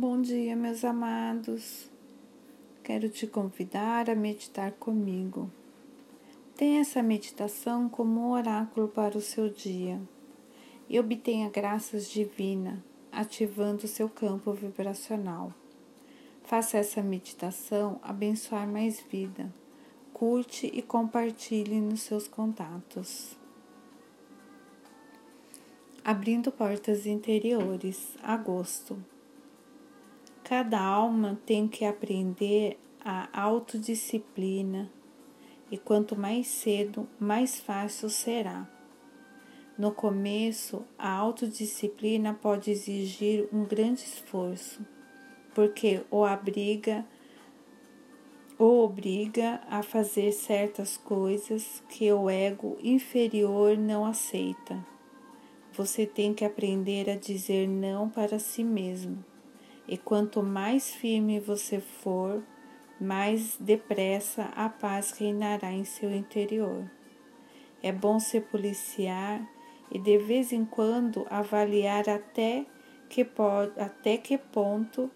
Bom dia, meus amados. Quero te convidar a meditar comigo. Tenha essa meditação como um oráculo para o seu dia e obtenha graças divinas, ativando seu campo vibracional. Faça essa meditação abençoar mais vida. Curte e compartilhe nos seus contatos. Abrindo portas interiores, agosto. Cada alma tem que aprender a autodisciplina e quanto mais cedo, mais fácil será. No começo, a autodisciplina pode exigir um grande esforço, porque o abriga ou obriga a fazer certas coisas que o ego inferior não aceita. Você tem que aprender a dizer não para si mesmo e quanto mais firme você for, mais depressa a paz reinará em seu interior. É bom se policiar e de vez em quando avaliar até que, até que ponto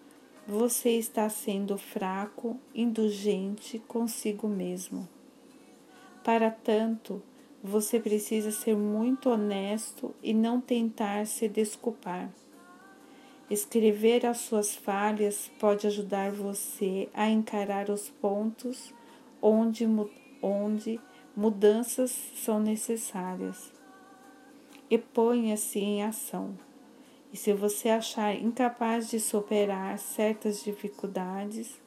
você está sendo fraco, indulgente consigo mesmo. Para tanto, você precisa ser muito honesto e não tentar se desculpar. Escrever as suas falhas pode ajudar você a encarar os pontos onde, onde mudanças são necessárias. E ponha-se em ação. E se você achar incapaz de superar certas dificuldades,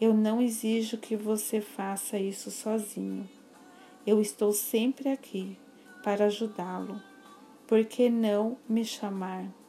eu não exijo que você faça isso sozinho. Eu estou sempre aqui para ajudá-lo. Por que não me chamar?